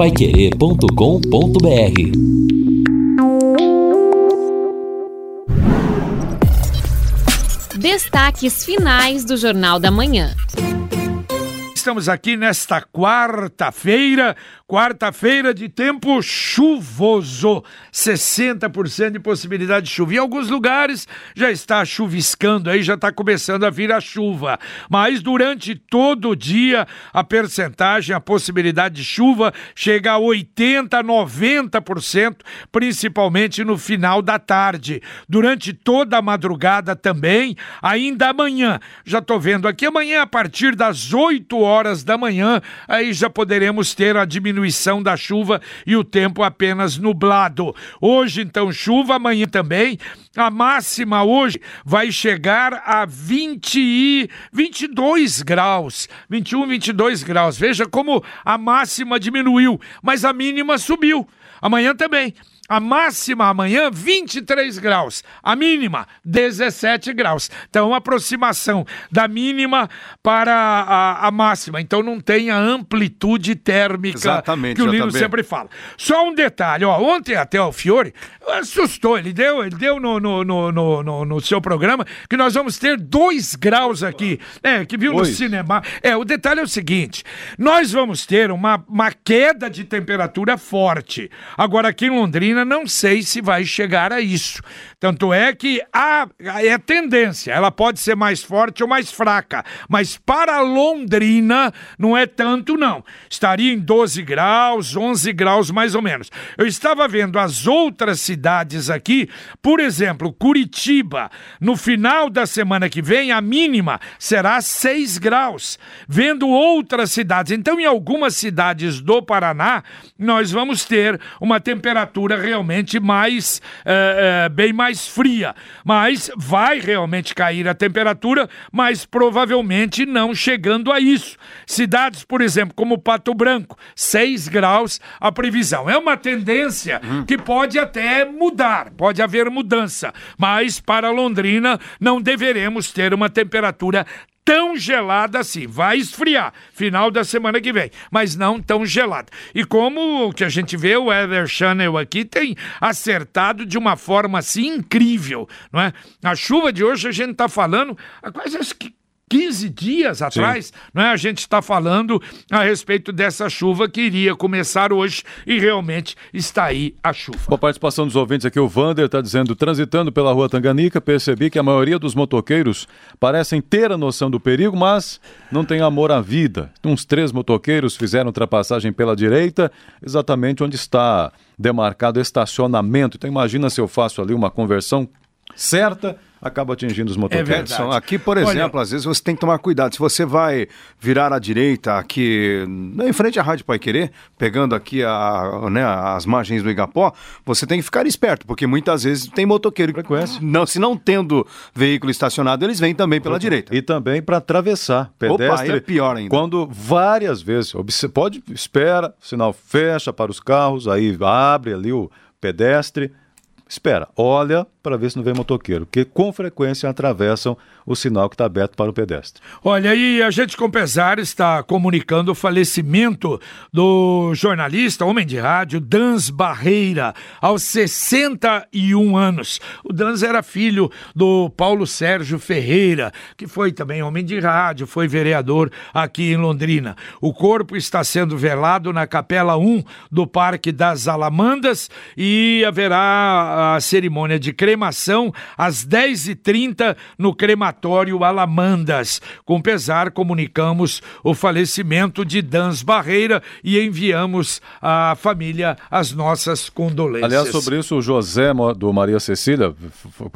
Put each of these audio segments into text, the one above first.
paiquerê.com.br Destaques finais do Jornal da Manhã. Estamos aqui nesta quarta-feira, quarta-feira de tempo chuvoso, 60% de possibilidade de chuva. Em alguns lugares já está chuviscando, aí já está começando a vir a chuva. Mas durante todo o dia, a percentagem, a possibilidade de chuva chega a 80%, 90%, principalmente no final da tarde. Durante toda a madrugada também, ainda amanhã. Já estou vendo aqui, amanhã a partir das 8 horas da manhã, aí já poderemos ter a diminuição da chuva e o tempo apenas nublado. Hoje, então, chuva, amanhã também. A máxima hoje vai chegar a 20 e 22 graus, 21, 22 graus. Veja como a máxima diminuiu, mas a mínima subiu. Amanhã também. A máxima amanhã, 23 graus. A mínima, 17 graus. Então, aproximação da mínima para a, a máxima. Então, não tem a amplitude térmica Exatamente, que o Lino JB. sempre fala. Só um detalhe, ó. Ontem até o Fiore assustou. Ele deu, ele deu no, no, no, no, no- no seu programa que nós vamos ter 2 graus aqui. É, que viu no Dois. cinema. É, o detalhe é o seguinte: nós vamos ter uma, uma queda de temperatura forte. Agora, aqui em Londrina, não sei se vai chegar a isso. Tanto é que há, é tendência, ela pode ser mais forte ou mais fraca, mas para Londrina não é tanto, não. Estaria em 12 graus, 11 graus mais ou menos. Eu estava vendo as outras cidades aqui, por exemplo, Curitiba, no final da semana que vem, a mínima será 6 graus. Vendo outras cidades, então em algumas cidades do Paraná, nós vamos ter uma temperatura realmente mais, eh, eh, bem mais fria. Mas vai realmente cair a temperatura, mas provavelmente não chegando a isso. Cidades, por exemplo, como Pato Branco, 6 graus a previsão. É uma tendência que pode até mudar, pode haver mudança, mas para Londrina não deveremos ter uma temperatura tão gelada assim. Vai esfriar final da semana que vem, mas não tão gelada. E como o que a gente vê, o Weather Channel aqui tem acertado de uma forma assim incrível, não é? A chuva de hoje a gente está falando há quase 15 dias atrás, não é? A gente está falando a respeito dessa chuva que iria começar hoje e realmente está aí a chuva. Boa participação dos ouvintes aqui. O Vander está dizendo: transitando pela rua Tanganica, percebi que a maioria dos motoqueiros parecem ter a noção do perigo, mas não tem amor à vida. Uns três motoqueiros fizeram ultrapassagem pela direita, exatamente onde está demarcado estacionamento. Então, imagina se eu faço ali uma conversão certa, acaba atingindo os motoqueiros. Edson, aqui, por exemplo, às vezes você tem que tomar cuidado. Se você vai virar à direita aqui, em frente à Rádio Pai Querer, pegando aqui a, né, as margens do Igapó, você tem que ficar esperto, porque muitas vezes tem motoqueiro que não, se não tendo veículo estacionado, eles vêm também pela direita. E também para atravessar. Pedestre. aí é pior ainda. Quando várias vezes, obse- pode, espera, o sinal fecha para os carros, aí abre ali o pedestre, espera, olha para ver se não vem motoqueiro, que com frequência atravessam o sinal que está aberto para o pedestre. Olha, e a gente com pesar está comunicando o falecimento do jornalista, homem de rádio, Dans Barreira, aos 61 anos. O Dans era filho do Paulo Sérgio Ferreira, que foi também homem de rádio, foi vereador aqui em Londrina. O corpo está sendo velado na Capela 1 do Parque das Alamandas e haverá a cerimônia de cremação às 10h30 no crematório Alamandas. Com pesar, comunicamos o falecimento de Dans Barreira e enviamos à família as nossas condolências. Aliás, sobre isso, o José do Maria Cecília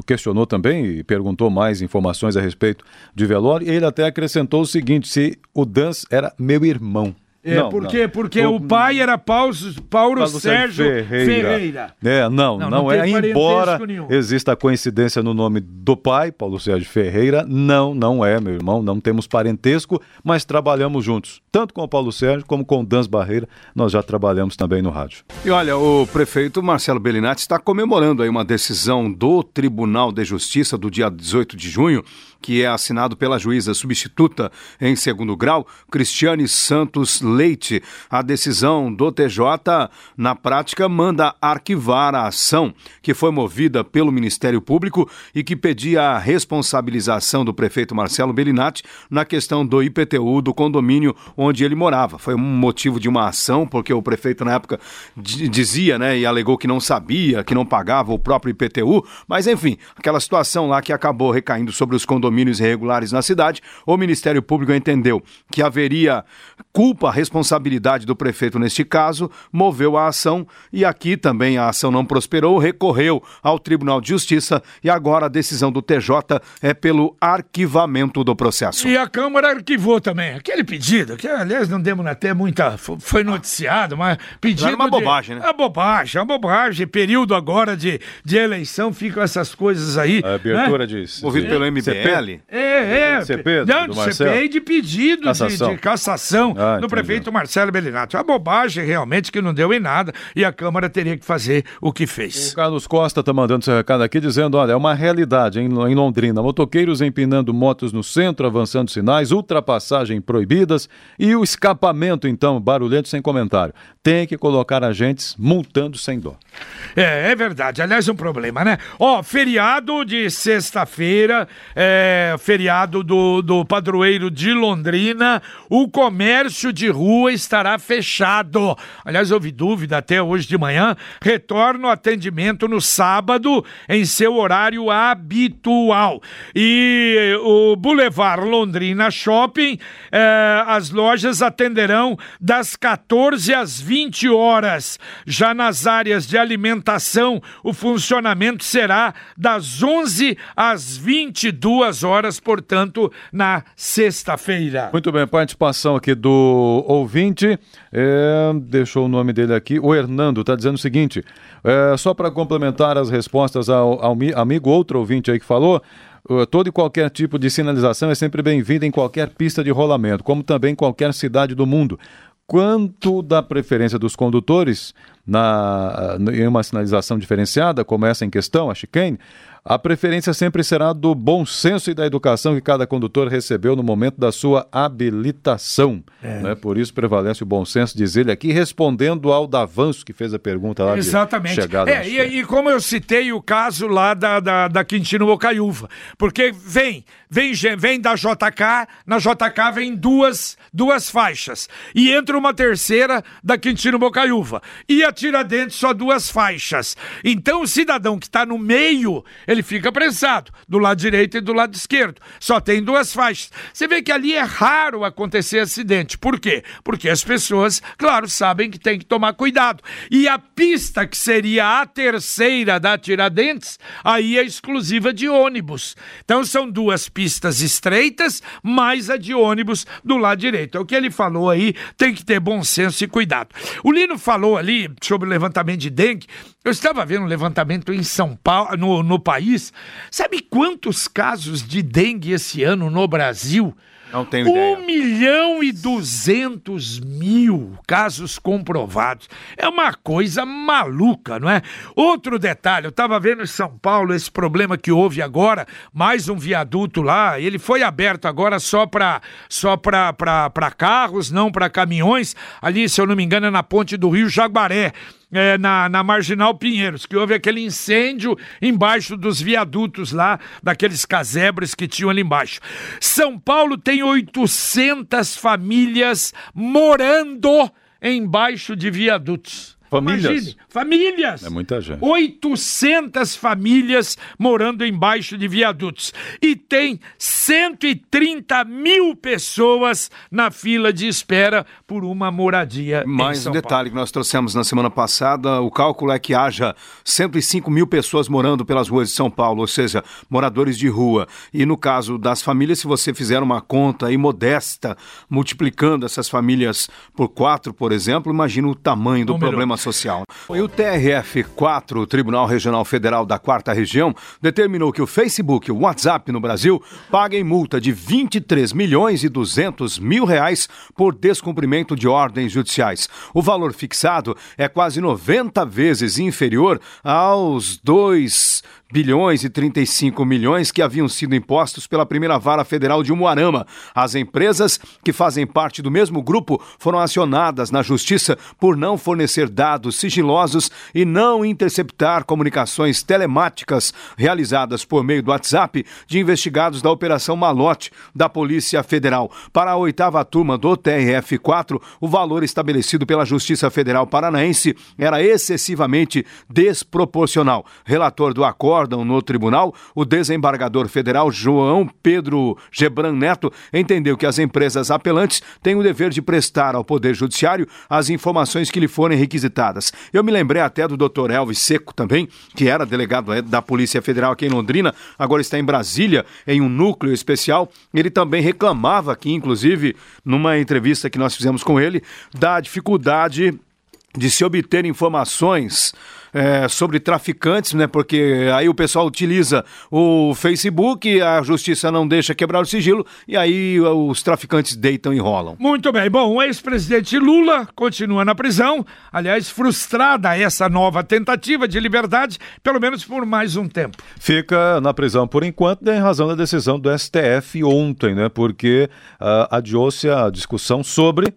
questionou também e perguntou mais informações a respeito de velório. Ele até acrescentou o seguinte: se o Dans era meu irmão. É, Não, por não. Porque o, pai era Paulo, Paulo, Paulo Sérgio Ferreira. É, não, Não, não, não é. Embora nenhum. exista a coincidência no nome do pai, Paulo Sérgio Ferreira, não, não é, meu irmão, não temos parentesco, mas trabalhamos juntos. Tanto com o Paulo Sérgio como com o Dans Barreira, nós já trabalhamos também no rádio. E olha, o prefeito Marcelo Bellinati está comemorando aí uma decisão do Tribunal de Justiça do dia 18 de junho que é assinado pela juíza substituta em segundo grau, Cristiane Santos Leite. A decisão do TJ, na prática, manda arquivar a ação que foi movida pelo Ministério Público e que pedia a responsabilização do prefeito Marcelo Bellinati na questão do IPTU do condomínio onde ele morava. Foi um motivo de uma ação, porque o prefeito na época dizia, né, e alegou que não sabia, que não pagava o próprio IPTU, mas enfim, aquela situação lá que acabou recaindo sobre os condomínios irregulares na cidade, o Ministério Público entendeu que haveria culpa, responsabilidade do prefeito neste caso, moveu a ação e aqui também a ação não prosperou, recorreu ao Tribunal de Justiça e agora a decisão do TJ é pelo arquivamento do processo. E a Câmara arquivou também aquele pedido, que aliás não demos até muita. Foi noticiado, mas pedido. Era uma bobagem, de, né? É bobagem, é bobagem. Período agora de, de eleição, ficam essas coisas aí. A abertura né? disso. Movido pelo MBL? É, é. CP, não, do CPI de pedido cassação. De, de cassação ah, do prefeito Marcelo Bellinati. A bobagem realmente que não deu em nada e a Câmara teria que fazer o que fez. O Carlos Costa está mandando seu recado aqui dizendo: olha, é uma realidade em, em Londrina. Motoqueiros empinando motos no centro, avançando sinais, ultrapassagem proibidas e o escapamento, então, barulhento sem comentário. Tem que colocar agentes multando sem dó. É, é verdade. Aliás, um problema, né? Ó, feriado de sexta-feira, é, feriado do, do padroeiro de Londrina, o comércio de rua estará fechado. Aliás, houve dúvida até hoje de manhã. Retorna o atendimento no sábado em seu horário habitual. E o Boulevard Londrina Shopping, é, as lojas atenderão das 14 às 20 horas. Já nas áreas de alimentação, o funcionamento será das 11 às 22 horas, portanto, na sexta-feira. Muito bem, participação aqui do ouvinte, é, deixou o nome dele aqui, o Hernando, está dizendo o seguinte, é, só para complementar as respostas ao, ao amigo outro ouvinte aí que falou, todo e qualquer tipo de sinalização é sempre bem-vindo em qualquer pista de rolamento, como também em qualquer cidade do mundo. Quanto da preferência dos condutores na, em uma sinalização diferenciada, como essa em questão, a chicane, a preferência sempre será do bom senso e da educação que cada condutor recebeu no momento da sua habilitação. É. Né? Por isso prevalece o bom senso, diz ele aqui, respondendo ao Davanço, que fez a pergunta lá Exatamente. de chegada. É, e, e, como eu citei o caso lá da, da, da Quintino Bocaiúva, porque vem, vem, vem da JK, na JK vem duas, duas faixas, e entra uma terceira da Quintino Bocaiúva, e a Tiradentes só duas faixas. Então o cidadão que está no meio, ele fica prensado, do lado direito e do lado esquerdo. Só tem duas faixas. Você vê que ali é raro acontecer acidente. Por quê? Porque as pessoas, claro, sabem que tem que tomar cuidado. E a pista que seria a terceira da Tiradentes, aí é exclusiva de ônibus. Então são duas pistas estreitas, mais a de ônibus do lado direito. É o que ele falou aí, tem que ter bom senso e cuidado. O Lino falou ali sobre o levantamento de dengue. Eu estava vendo um levantamento em São Paulo, no, no país. Sabe quantos casos de dengue esse ano no Brasil? Não tenho ideia. 1 milhão e 200 mil casos comprovados. É uma coisa maluca, não é? Outro detalhe, eu estava vendo em São Paulo esse problema que houve agora, mais um viaduto lá, ele foi aberto agora só para só para carros, não para caminhões. Ali, se eu não me engano, é na ponte do Rio Jaguaré é, na, na Marginal Pinheiros, que houve aquele incêndio embaixo dos viadutos lá, daqueles casebres que tinham ali embaixo. São Paulo tem 800 famílias morando embaixo de viadutos. Famílias? Imagine, famílias! É muita gente. 800 famílias morando embaixo de viadutos. E tem 130 mil pessoas na fila de espera por uma moradia. Mais um detalhe Paulo. que nós trouxemos na semana passada: o cálculo é que haja 105 mil pessoas morando pelas ruas de São Paulo, ou seja, moradores de rua. E no caso das famílias, se você fizer uma conta aí modesta, multiplicando essas famílias por quatro, por exemplo, imagina o tamanho do Número. problema social. E o TRF4, o Tribunal Regional Federal da Quarta Região, determinou que o Facebook e o WhatsApp no Brasil paguem multa de 23 milhões e 200 mil reais por descumprimento de ordens judiciais. O valor fixado é quase 90 vezes inferior aos 2 bilhões e 35 milhões que haviam sido impostos pela primeira vara federal de Umuarama. As empresas que fazem parte do mesmo grupo foram acionadas na justiça por não fornecer dados sigilosos e não interceptar comunicações telemáticas realizadas por meio do WhatsApp de investigados da Operação Malote da Polícia Federal. Para a oitava turma do TRF4, o valor estabelecido pela Justiça Federal Paranaense era excessivamente desproporcional. Relator do acórdão no tribunal, o desembargador federal João Pedro Gebran Neto entendeu que as empresas apelantes têm o dever de prestar ao Poder Judiciário as informações que lhe forem requisitadas. Eu me lembrei até do doutor Elvis Seco também, que era delegado é, da Polícia Federal aqui em Londrina, agora está em Brasília, em um núcleo especial. Ele também reclamava aqui, inclusive, numa entrevista que nós fizemos com ele, da dificuldade de se obter informações é, sobre traficantes, né? Porque aí o pessoal utiliza o Facebook, a justiça não deixa quebrar o sigilo e aí os traficantes deitam e rolam. Muito bem. Bom, o ex-presidente Lula continua na prisão. Aliás, frustrada essa nova tentativa de liberdade, pelo menos por mais um tempo. Fica na prisão por enquanto, em razão da decisão do STF ontem, né? Porque uh, adiou-se a discussão sobre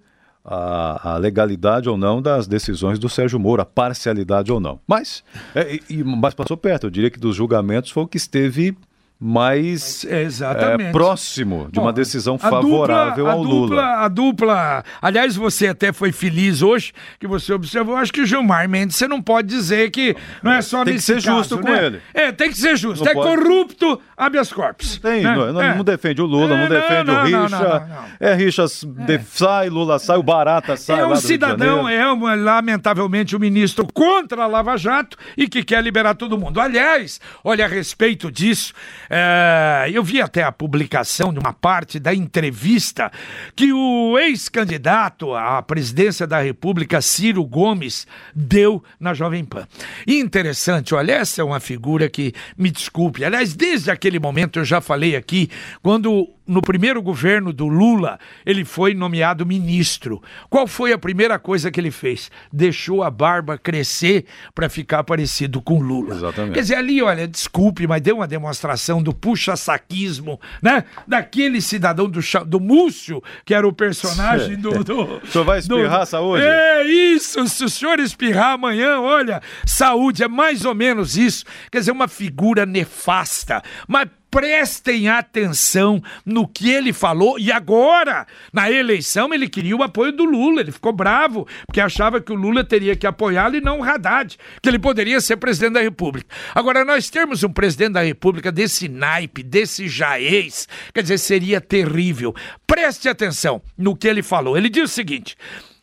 a, a, legalidade ou não das decisões do Sérgio Moro, a parcialidade ou não. Mas, é, e, mas passou perto, eu diria que dos julgamentos foi o que esteve mais é, é, próximo de Bom, uma decisão favorável dupla, ao dupla, Lula. A dupla, aliás, você até foi feliz hoje que você observou. Acho que o Gilmar Mendes você não pode dizer que não é só tem nesse que ser caso, justo né? com ele. É, tem que ser justo. Não é pode... corrupto, habeas corpus. Tem, né? não, é. não, defende o Lula, não, é, defende o Richa. É Richa é. sai, Lula sai, o Barata sai. É um cidadão, é uma, lamentavelmente um ministro contra a Lava Jato e que quer liberar todo mundo. Aliás, olha a respeito disso. É, eu vi até a publicação de uma parte da entrevista que o ex-candidato à presidência da República, Ciro Gomes, deu na Jovem Pan. Interessante, olha, essa é uma figura que, me desculpe, aliás, desde aquele momento eu já falei aqui, quando no primeiro governo do Lula, ele foi nomeado ministro. Qual foi a primeira coisa que ele fez? Deixou a barba crescer para ficar parecido com Lula. Exatamente. Quer dizer, ali, olha, desculpe, mas deu uma demonstração do puxa-saquismo, né? Daquele cidadão do, do Múcio, que era o personagem do. do o senhor vai espirrar do... saúde? É isso, se o senhor espirrar amanhã, olha, saúde, é mais ou menos isso. Quer dizer, uma figura nefasta, mas prestem atenção no que ele falou. E agora, na eleição, ele queria o apoio do Lula. Ele ficou bravo, porque achava que o Lula teria que apoiá-lo e não o Haddad, que ele poderia ser presidente da República. Agora, nós termos um presidente da República desse naipe, desse jaez, quer dizer, seria terrível. Preste atenção no que ele falou. Ele diz o seguinte.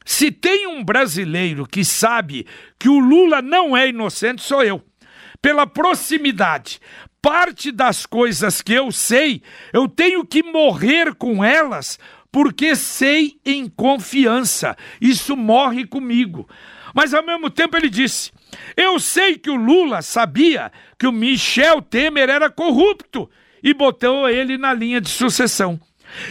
Se tem um brasileiro que sabe que o Lula não é inocente, sou eu. Pela proximidade, parte das coisas que eu sei, eu tenho que morrer com elas, porque sei em confiança. Isso morre comigo. Mas ao mesmo tempo ele disse: Eu sei que o Lula sabia que o Michel Temer era corrupto e botou ele na linha de sucessão.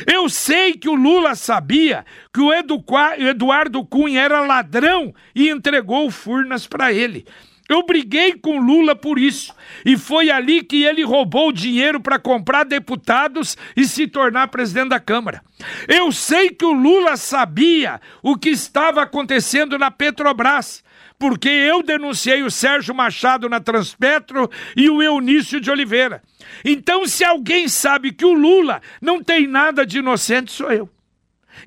Eu sei que o Lula sabia que o Eduardo Cunha era ladrão e entregou Furnas para ele. Eu briguei com Lula por isso. E foi ali que ele roubou dinheiro para comprar deputados e se tornar presidente da Câmara. Eu sei que o Lula sabia o que estava acontecendo na Petrobras, porque eu denunciei o Sérgio Machado na Transpetro e o Eunício de Oliveira. Então, se alguém sabe que o Lula não tem nada de inocente, sou eu.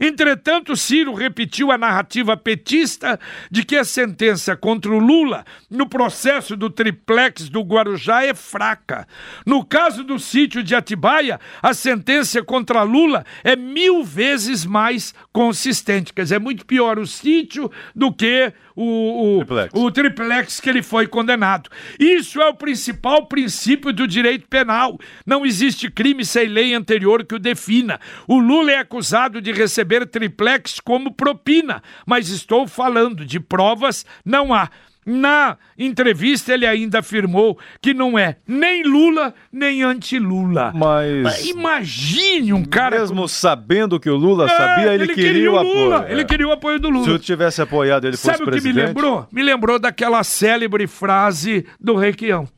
Entretanto, Ciro repetiu a narrativa petista de que a sentença contra o Lula no processo do triplex do Guarujá é fraca. No caso do sítio de Atibaia, a sentença contra Lula é mil vezes mais consistente. Quer dizer, é muito pior o sítio do que o, o, triplex. o triplex que ele foi condenado. Isso é o principal princípio do direito penal. Não existe crime sem lei anterior que o defina. O Lula é acusado de receber receber triplex como propina, mas estou falando de provas, não há. Na entrevista, ele ainda afirmou que não é nem Lula, nem anti-Lula. Mas. Imagine um cara. Mesmo como- sabendo que o Lula É, sabia, ele, queria, o Lula. apoio. Ele É. queria o apoio do Lula. Se eu tivesse apoiado ele fosse Sabe o que me presidente. lembrou? Me lembrou daquela célebre frase do Requião.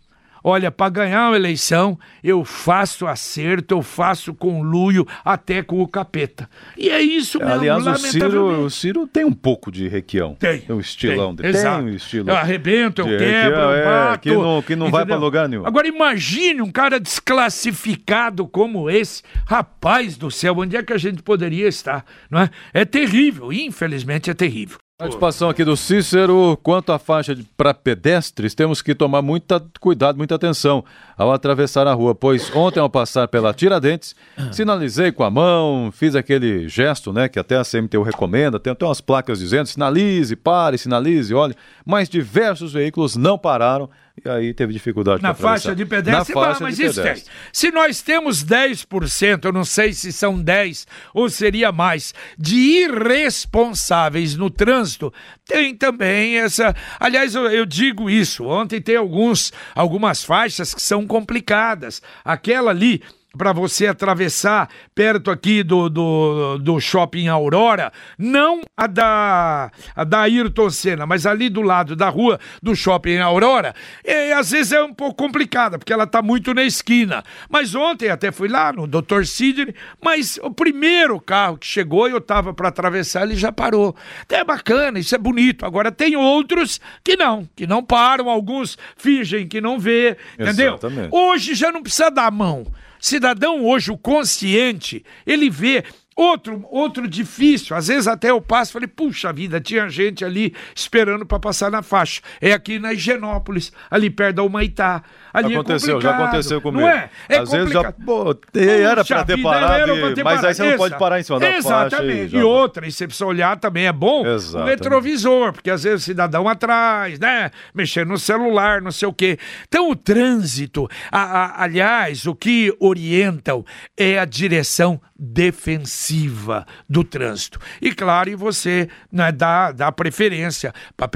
Olha, para ganhar uma eleição, eu faço acerto, eu faço conluio até com o capeta. E é isso mesmo, Aliás, o Ciro, o Ciro tem um pouco de requião. Tem. O estilão tem, dele. exato. Tem o estilo. Eu arrebento, eu de quebro, requião, eu é, bato. que não- que não vai pra lugar nenhum. Agora imagine um cara desclassificado como esse. Rapaz do céu, onde é que a gente poderia estar? Não é? é terrível, infelizmente é terrível. Participação aqui do Cícero. Quanto à faixa para pedestres, temos que tomar muita cuidado, muita atenção ao atravessar a rua, pois ontem, ao passar pela Tiradentes, sinalizei com a mão, fiz aquele gesto, né, que até a CMTU recomenda, tem até umas placas dizendo sinalize, pare, sinalize, olhe, mas diversos veículos não pararam e aí teve dificuldade Na faixa de pedestre, Na faixa mas de isso tem. pedestre. Se nós temos 10%, eu não sei se são 10 ou seria mais, de irresponsáveis no trânsito, tem também essa. Aliás, eu, eu digo isso. Ontem tem alguns, algumas faixas que são complicadas. Aquela ali. Para você atravessar perto aqui do, do, do shopping Aurora, não a da, a da Ayrton Senna, mas ali do lado da rua do shopping Aurora, é, às vezes é um pouco complicada, porque ela está muito na esquina. Mas ontem até fui lá no Dr. Sidney, mas o primeiro carro que chegou, eu estava para atravessar, ele já parou. Então é bacana, isso é bonito. Agora tem outros que não, que não param, alguns fingem que não vê, entendeu? Exatamente. Hoje já não precisa dar a mão. Cidadão hoje, o consciente, ele vê outro, outro difícil. Às vezes até eu passo e falei, puxa vida, tinha gente ali esperando para passar na faixa. É aqui na Higienópolis, ali perto da Humaitá. Ali Aconteceu, é já complicado. aconteceu comigo. Não é? É Às vezes já, complicado. pô, era Puxa pra ter parado, e- ter mas aí parado. você não pode parar em cima da faixa. Exatamente. já- E outra, e você precisa olhar também, é bom o Exatamente. retrovisor, porque às vezes o cidadão atrás, né? Mexendo no celular, não sei o quê. Então o trânsito, a- a- aliás, o que orientam é a direção defensiva do trânsito. E claro, e você né, dá, dá preferência para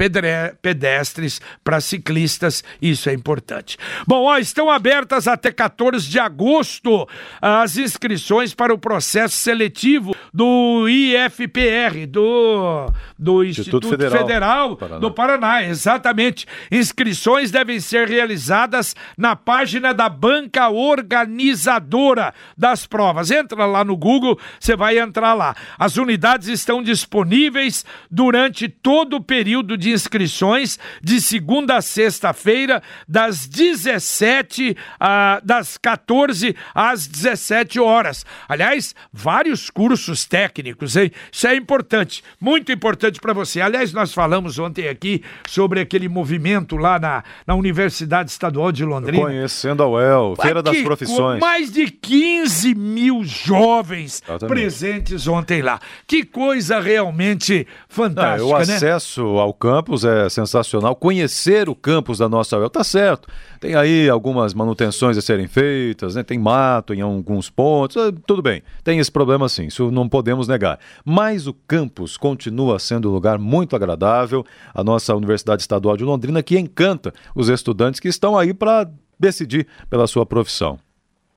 pedestres, para ciclistas, isso é importante. Bom, ó, estão abertas até 14 de agosto as inscrições para o processo seletivo do IFPR, do, do Instituto, Federal Federal, Paraná. do Paraná, exatamente. Inscrições devem ser realizadas na página da banca organizadora das provas. Entra lá no Google, você vai entrar lá. As unidades estão disponíveis durante todo o período de inscrições, de segunda a sexta-feira, das 17 a, das 14 às 17 horas. Aliás, vários cursos técnicos, hein? Isso é importante, muito importante para você. Aliás, nós falamos ontem aqui sobre aquele movimento lá na, na Universidade Estadual de Londrina. Conhecendo a UEL, Feira das Profissões. Mais de 15 mil jovens Exatamente. presentes ontem lá. Que coisa realmente Não, fantástica, o né? acesso ao campus é sensacional. Conhecer o campus da nossa UEL, tá certo. Tem aí algumas manutenções a serem feitas, né? tem mato em alguns pontos, ah, tudo bem. Tem esse problema sim, isso não podemos negar. Mas o campus continua sendo um lugar muito agradável. A nossa Universidade Estadual de Londrina que encanta os estudantes que estão aí para decidir pela sua profissão.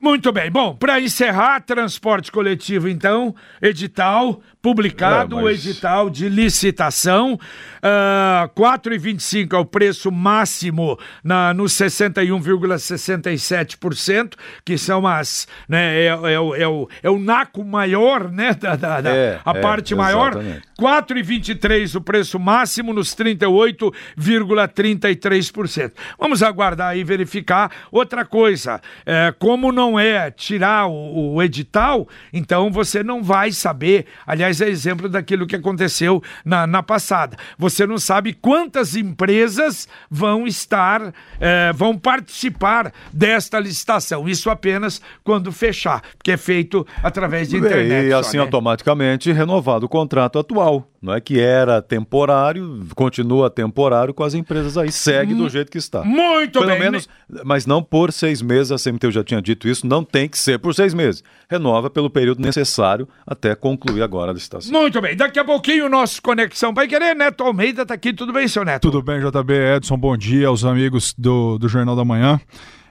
Muito bem. Bom, para encerrar, transporte coletivo, então, edital publicado, É, o mas- edital de licitação. ah, R$ 4,25 é o preço máximo na, no 61,67%, que são as. Né, é, é o- é o, é o naco maior, né? Da, da- da- É, a é, parte maior. exatamente. 4,23 o preço máximo nos 38,33%. Vamos aguardar e verificar. Outra coisa, é, como não é tirar o, o edital, então você não vai saber. Aliás, é exemplo daquilo que aconteceu na, na passada. Você não sabe quantas empresas vão estar, é, vão participar desta licitação. Isso apenas quando fechar, porque é feito através de internet. E só, assim né? automaticamente renovado o contrato atual, não é que era temporário, continua temporário com as empresas aí, segue do jeito que está. Muito Pelo bem. menos, mas não por seis meses, a CMTU já tinha dito isso, não tem que ser por seis meses. Renova pelo período necessário até concluir agora a licitação. Licitação. Muito bem, daqui a pouquinho o nosso Conexão vai querer. Neto Almeida tá aqui, tudo bem, seu Neto? Tudo bem, JB Edson, bom dia aos amigos do, do Jornal da Manhã.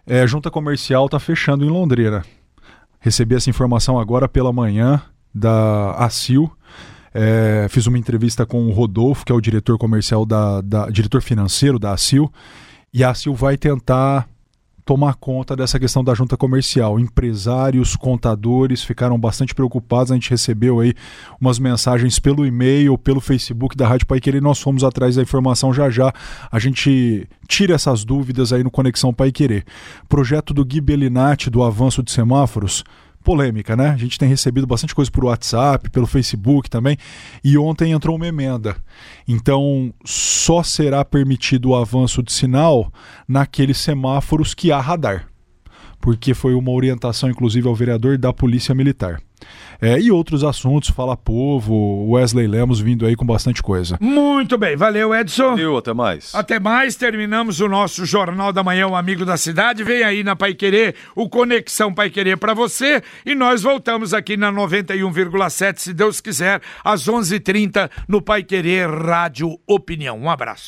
É, junta comercial tá fechando em Londrina. Recebi essa informação agora pela manhã da ACIL. É, fiz uma entrevista com o Rodolfo, que é o diretor comercial da, da diretor financeiro da ACIL, e a ACIL vai tentar tomar conta dessa questão da junta comercial. Empresários, contadores ficaram bastante preocupados. A gente recebeu aí umas mensagens pelo e-mail, pelo Facebook da Rádio Pai Querer. Nós fomos atrás da informação já já. A gente tira essas dúvidas aí no Conexão Pai Querer. Projeto do Gui Bellinati do avanço de semáforos polêmica, né? A gente tem recebido bastante coisa por WhatsApp, pelo Facebook também, e ontem entrou uma emenda. Então, só será permitido o avanço de sinal naqueles semáforos que há radar. Porque foi uma orientação, inclusive, ao vereador da Polícia Militar. É, e outros assuntos, Fala Povo, Wesley Lemos vindo aí com bastante coisa. Muito bem, valeu, Edson. Valeu, até mais. Até mais, terminamos o nosso Jornal da Manhã, o Amigo da Cidade. Vem aí na Pai Querer, o Conexão Pai Querer para você. E nós voltamos aqui na 91,7, se Deus quiser, às 11h30 no Pai Querer Rádio Opinião. Um abraço.